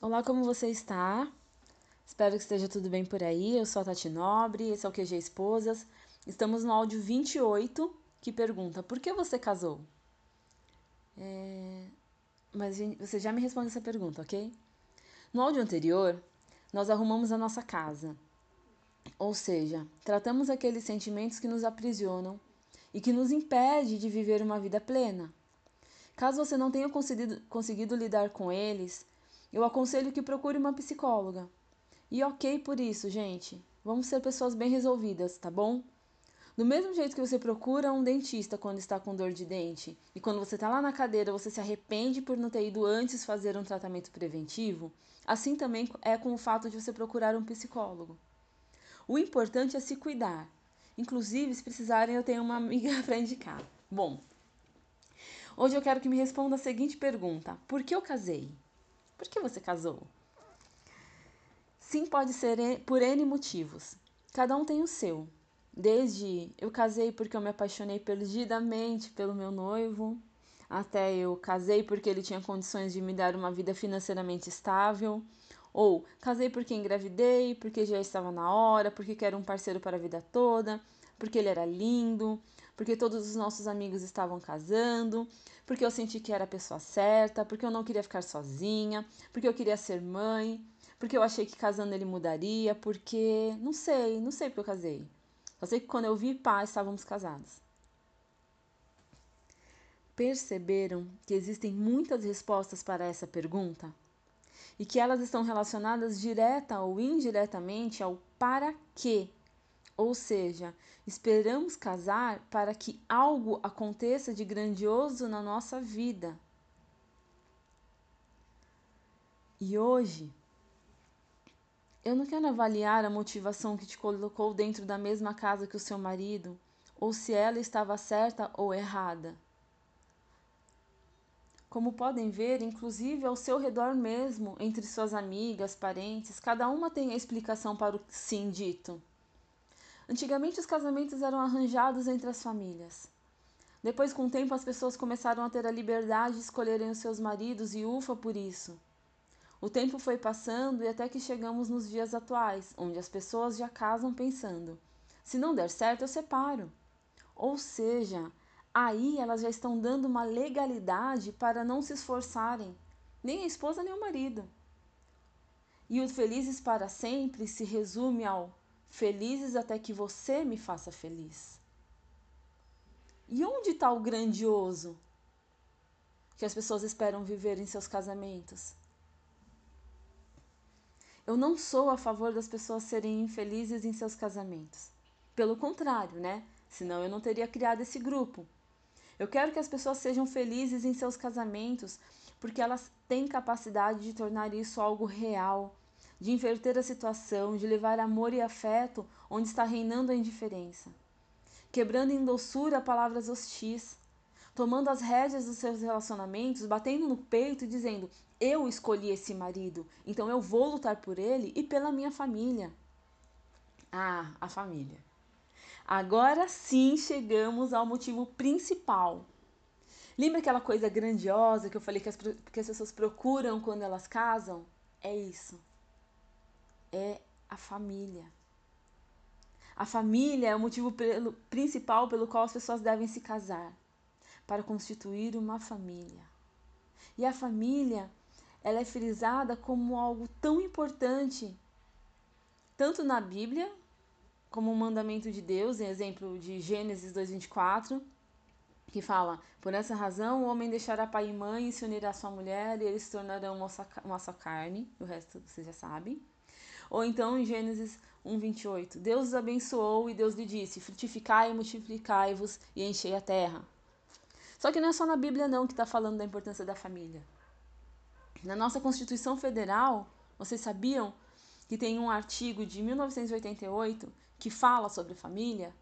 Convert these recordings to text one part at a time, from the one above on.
Olá, como você está? Espero que esteja tudo bem por aí. Eu sou a Tati Nobre, esse é o QG Esposas. Estamos no áudio 28 que pergunta: Por que você casou? É... Mas você já me responde essa pergunta, ok? No áudio anterior, nós arrumamos a nossa casa. Ou seja, tratamos aqueles sentimentos que nos aprisionam e que nos impede de viver uma vida plena. Caso você não tenha conseguido, conseguido lidar com eles, eu aconselho que procure uma psicóloga. E ok por isso, gente. Vamos ser pessoas bem resolvidas, tá bom? Do mesmo jeito que você procura um dentista quando está com dor de dente, e quando você está lá na cadeira você se arrepende por não ter ido antes fazer um tratamento preventivo, assim também é com o fato de você procurar um psicólogo. O importante é se cuidar. Inclusive, se precisarem, eu tenho uma amiga para indicar. Bom, hoje eu quero que me responda a seguinte pergunta: Por que eu casei? Por que você casou? Sim, pode ser por N motivos. Cada um tem o seu. Desde eu casei porque eu me apaixonei perdidamente pelo meu noivo, até eu casei porque ele tinha condições de me dar uma vida financeiramente estável, ou casei porque engravidei, porque já estava na hora, porque quero um parceiro para a vida toda, porque ele era lindo, porque todos os nossos amigos estavam casando, porque eu senti que era a pessoa certa, porque eu não queria ficar sozinha, porque eu queria ser mãe, porque eu achei que casando ele mudaria, porque. Não sei, não sei porque eu casei. Só sei que quando eu vi pá, estávamos casados. Perceberam que existem muitas respostas para essa pergunta? E que elas estão relacionadas direta ou indiretamente ao para quê ou seja, esperamos casar para que algo aconteça de grandioso na nossa vida. E hoje, eu não quero avaliar a motivação que te colocou dentro da mesma casa que o seu marido, ou se ela estava certa ou errada. Como podem ver, inclusive ao seu redor mesmo, entre suas amigas, parentes, cada uma tem a explicação para o sim dito. Antigamente os casamentos eram arranjados entre as famílias. Depois, com o tempo, as pessoas começaram a ter a liberdade de escolherem os seus maridos e ufa por isso. O tempo foi passando e até que chegamos nos dias atuais, onde as pessoas já casam pensando: se não der certo, eu separo. Ou seja, aí elas já estão dando uma legalidade para não se esforçarem, nem a esposa nem o marido. E o felizes para sempre se resume ao felizes até que você me faça feliz. E onde está o grandioso que as pessoas esperam viver em seus casamentos? Eu não sou a favor das pessoas serem infelizes em seus casamentos. Pelo contrário, né? Senão eu não teria criado esse grupo. Eu quero que as pessoas sejam felizes em seus casamentos porque elas têm capacidade de tornar isso algo real, de inverter a situação, de levar amor e afeto onde está reinando a indiferença, quebrando em doçura palavras hostis, tomando as rédeas dos seus relacionamentos, batendo no peito e dizendo: Eu escolhi esse marido, então eu vou lutar por ele e pela minha família. Ah, a família. Agora sim chegamos ao motivo principal. Lembra aquela coisa grandiosa que eu falei que as, que as pessoas procuram quando elas casam? É isso é a família. A família é o motivo pelo, principal pelo qual as pessoas devem se casar para constituir uma família. E a família, ela é frisada como algo tão importante, tanto na Bíblia, como um mandamento de Deus, em exemplo de Gênesis 2:24, que fala: Por essa razão o homem deixará pai e mãe e se unirá à sua mulher, e eles se tornarão uma só, uma só carne. O resto você já sabe. Ou então em Gênesis 1:28, Deus os abençoou e Deus lhe disse: frutificai e multiplicai-vos e enchei a terra. Só que não é só na Bíblia não que está falando da importância da família. Na nossa Constituição Federal, vocês sabiam que tem um artigo de 1988 que fala sobre família,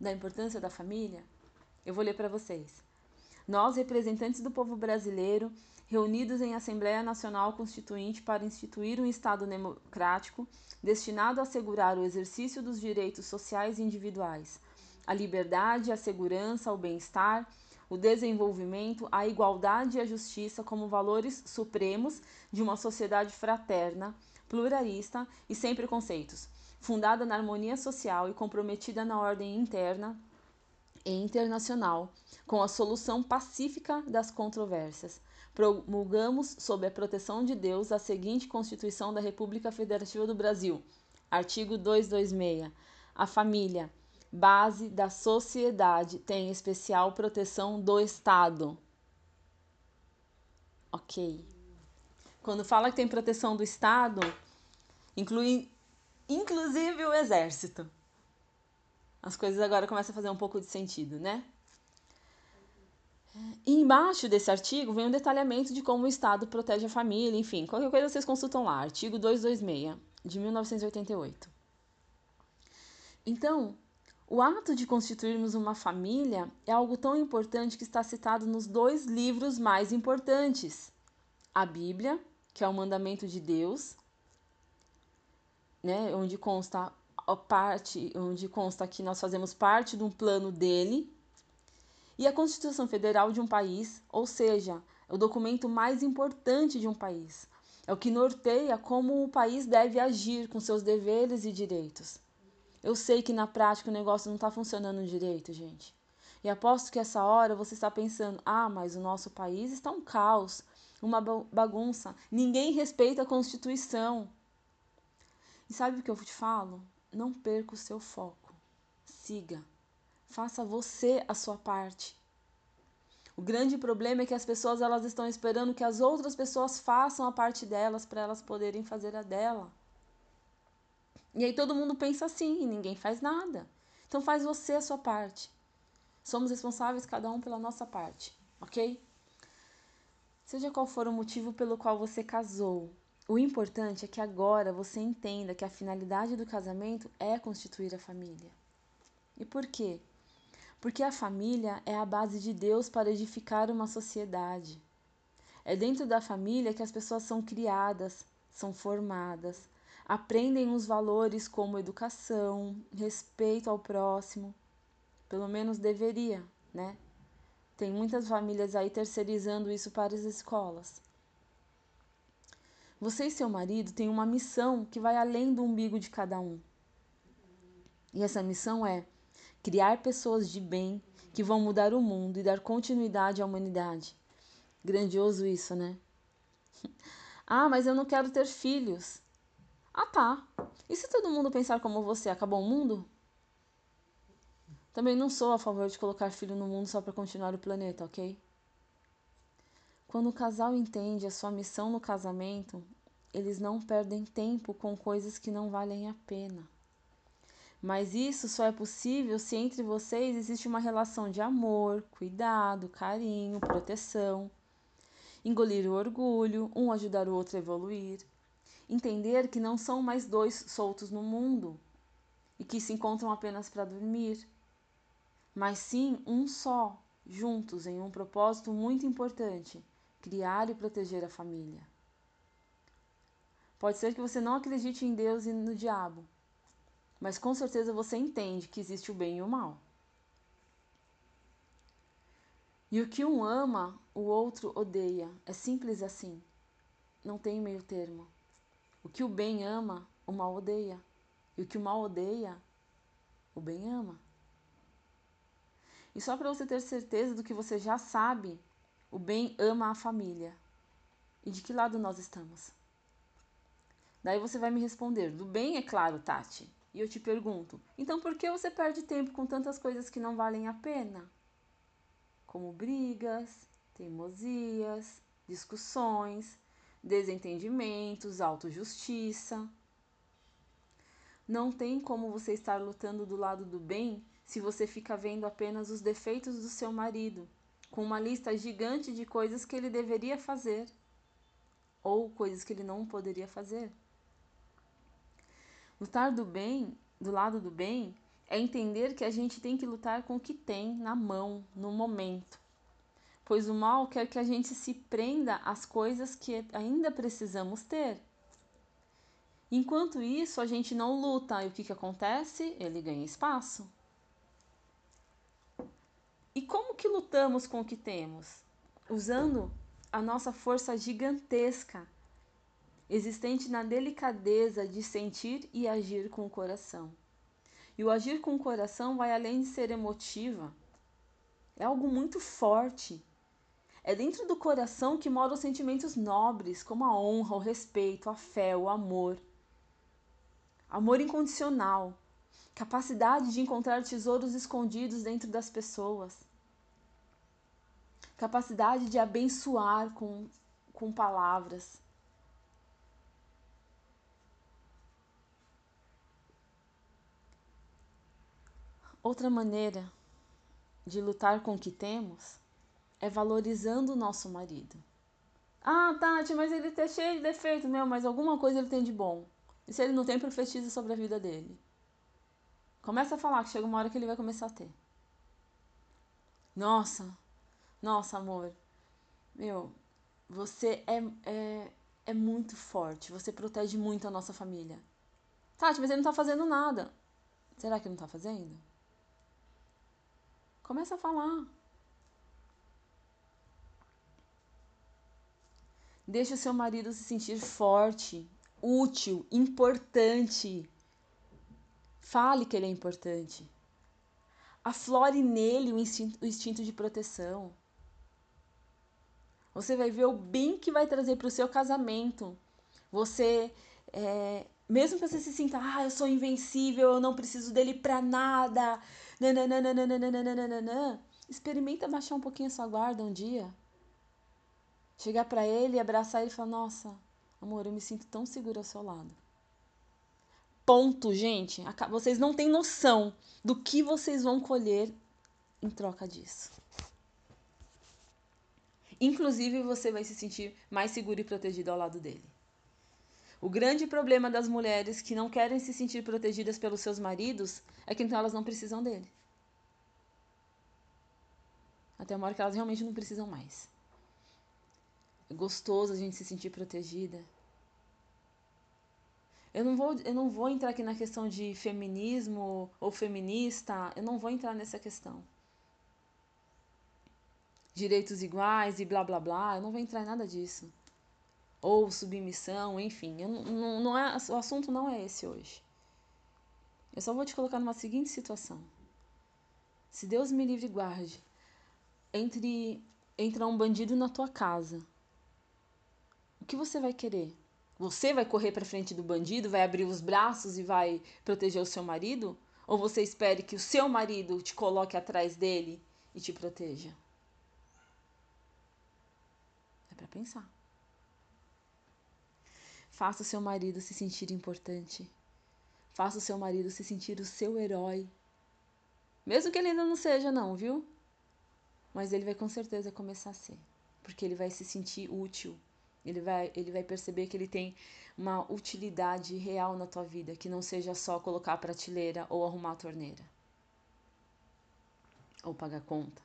da importância da família? Eu vou ler para vocês. Nós, representantes do povo brasileiro, reunidos em Assembleia Nacional Constituinte para instituir um Estado democrático destinado a assegurar o exercício dos direitos sociais e individuais, a liberdade, a segurança, o bem-estar, o desenvolvimento, a igualdade e a justiça como valores supremos de uma sociedade fraterna, pluralista e sem preconceitos, fundada na harmonia social e comprometida na ordem interna e internacional, com a solução pacífica das controvérsias. Promulgamos, sob a proteção de Deus, a seguinte Constituição da República Federativa do Brasil. Artigo 226. A família base da sociedade tem especial proteção do Estado. Ok. Quando fala que tem proteção do Estado, inclui inclusive o Exército. As coisas agora começam a fazer um pouco de sentido, né? E embaixo desse artigo vem um detalhamento de como o Estado protege a família, enfim, qualquer coisa vocês consultam lá, artigo 226, de 1988. Então, o ato de constituirmos uma família é algo tão importante que está citado nos dois livros mais importantes: a Bíblia, que é o mandamento de Deus, né, onde consta a parte, onde consta que nós fazemos parte de um plano dele, e a Constituição Federal de um país, ou seja, é o documento mais importante de um país. É o que norteia como o país deve agir com seus deveres e direitos. Eu sei que na prática o negócio não está funcionando direito, gente. E aposto que essa hora você está pensando: ah, mas o nosso país está um caos, uma bagunça, ninguém respeita a Constituição. E sabe o que eu te falo? Não perca o seu foco. Siga. Faça você a sua parte. O grande problema é que as pessoas elas estão esperando que as outras pessoas façam a parte delas para elas poderem fazer a dela. E aí todo mundo pensa assim e ninguém faz nada. Então faz você a sua parte. Somos responsáveis cada um pela nossa parte, ok? Seja qual for o motivo pelo qual você casou, o importante é que agora você entenda que a finalidade do casamento é constituir a família. E por quê? Porque a família é a base de Deus para edificar uma sociedade. É dentro da família que as pessoas são criadas, são formadas, aprendem os valores como educação, respeito ao próximo, pelo menos deveria, né? Tem muitas famílias aí terceirizando isso para as escolas. Você e seu marido têm uma missão que vai além do umbigo de cada um. E essa missão é criar pessoas de bem que vão mudar o mundo e dar continuidade à humanidade. Grandioso isso, né? ah, mas eu não quero ter filhos. Ah, tá. E se todo mundo pensar como você, acabou o mundo? Também não sou a favor de colocar filho no mundo só para continuar o planeta, ok? Quando o casal entende a sua missão no casamento, eles não perdem tempo com coisas que não valem a pena. Mas isso só é possível se entre vocês existe uma relação de amor, cuidado, carinho, proteção. Engolir o orgulho, um ajudar o outro a evoluir entender que não são mais dois soltos no mundo e que se encontram apenas para dormir, mas sim um só, juntos em um propósito muito importante: criar e proteger a família. Pode ser que você não acredite em Deus e no diabo, mas com certeza você entende que existe o bem e o mal. E o que um ama, o outro odeia. É simples assim. Não tem meio termo. O que o bem ama, o mal odeia. E o que o mal odeia, o bem ama. E só para você ter certeza do que você já sabe, o bem ama a família. E de que lado nós estamos? Daí você vai me responder: do bem, é claro, Tati. E eu te pergunto: então por que você perde tempo com tantas coisas que não valem a pena? Como brigas, teimosias, discussões, desentendimentos, autojustiça. Não tem como você estar lutando do lado do bem se você fica vendo apenas os defeitos do seu marido, com uma lista gigante de coisas que ele deveria fazer ou coisas que ele não poderia fazer. Lutar do bem, do lado do bem, é entender que a gente tem que lutar com o que tem na mão, no momento pois o mal quer que a gente se prenda às coisas que ainda precisamos ter. Enquanto isso, a gente não luta, e o que, que acontece? Ele ganha espaço. E como que lutamos com o que temos? Usando a nossa força gigantesca existente na delicadeza de sentir e agir com o coração. E o agir com o coração vai além de ser emotiva, é algo muito forte. É dentro do coração que moram os sentimentos nobres, como a honra, o respeito, a fé, o amor. Amor incondicional, capacidade de encontrar tesouros escondidos dentro das pessoas, capacidade de abençoar com, com palavras. Outra maneira de lutar com o que temos é valorizando o nosso marido. Ah, Tati, mas ele tá cheio de defeitos, meu, mas alguma coisa ele tem de bom. E se ele não tem, profetiza sobre a vida dele. Começa a falar que chega uma hora que ele vai começar a ter. Nossa, nossa, amor. Meu, você é, é, é muito forte. Você protege muito a nossa família. Tati, mas ele não tá fazendo nada. Será que não tá fazendo? Começa a falar. Deixe o seu marido se sentir forte, útil, importante. Fale que ele é importante. Aflore nele o instinto, o instinto de proteção. Você vai ver o bem que vai trazer para o seu casamento. Você, é, mesmo que você se sinta, ah, eu sou invencível, eu não preciso dele para nada. Nananana, experimenta baixar um pouquinho a sua guarda um dia. Chegar para ele, abraçar ele e falar: Nossa, amor, eu me sinto tão segura ao seu lado. Ponto, gente. Vocês não têm noção do que vocês vão colher em troca disso. Inclusive, você vai se sentir mais seguro e protegido ao lado dele. O grande problema das mulheres que não querem se sentir protegidas pelos seus maridos é que então elas não precisam dele. Até uma hora que elas realmente não precisam mais. É gostoso a gente se sentir protegida. Eu não vou, eu não vou entrar aqui na questão de feminismo ou feminista, eu não vou entrar nessa questão. Direitos iguais e blá blá blá, eu não vou entrar em nada disso. Ou submissão, enfim, eu não, não, é, o assunto não é esse hoje. Eu só vou te colocar numa seguinte situação. Se Deus me livre e guarde, entre entrar um bandido na tua casa, o que você vai querer? Você vai correr para frente do bandido, vai abrir os braços e vai proteger o seu marido? Ou você espere que o seu marido te coloque atrás dele e te proteja? É para pensar. Faça o seu marido se sentir importante. Faça o seu marido se sentir o seu herói. Mesmo que ele ainda não seja, não, viu? Mas ele vai com certeza começar a ser. Porque ele vai se sentir útil ele vai, ele vai perceber que ele tem uma utilidade real na tua vida, que não seja só colocar a prateleira ou arrumar a torneira. Ou pagar conta.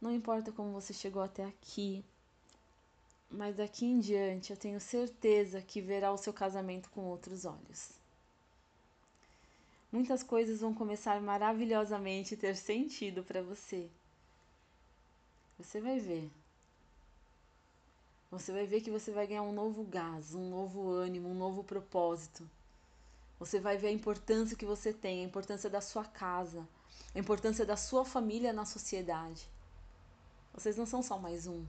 Não importa como você chegou até aqui, mas daqui em diante eu tenho certeza que verá o seu casamento com outros olhos. Muitas coisas vão começar maravilhosamente a ter sentido para você. Você vai ver você vai ver que você vai ganhar um novo gás, um novo ânimo, um novo propósito. Você vai ver a importância que você tem, a importância da sua casa, a importância da sua família na sociedade. Vocês não são só mais um.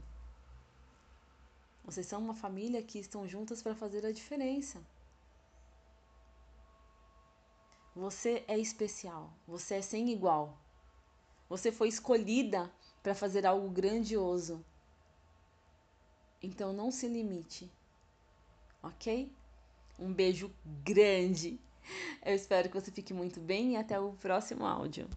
Vocês são uma família que estão juntas para fazer a diferença. Você é especial, você é sem igual. Você foi escolhida para fazer algo grandioso. Então não se limite, ok? Um beijo grande. Eu espero que você fique muito bem e até o próximo áudio.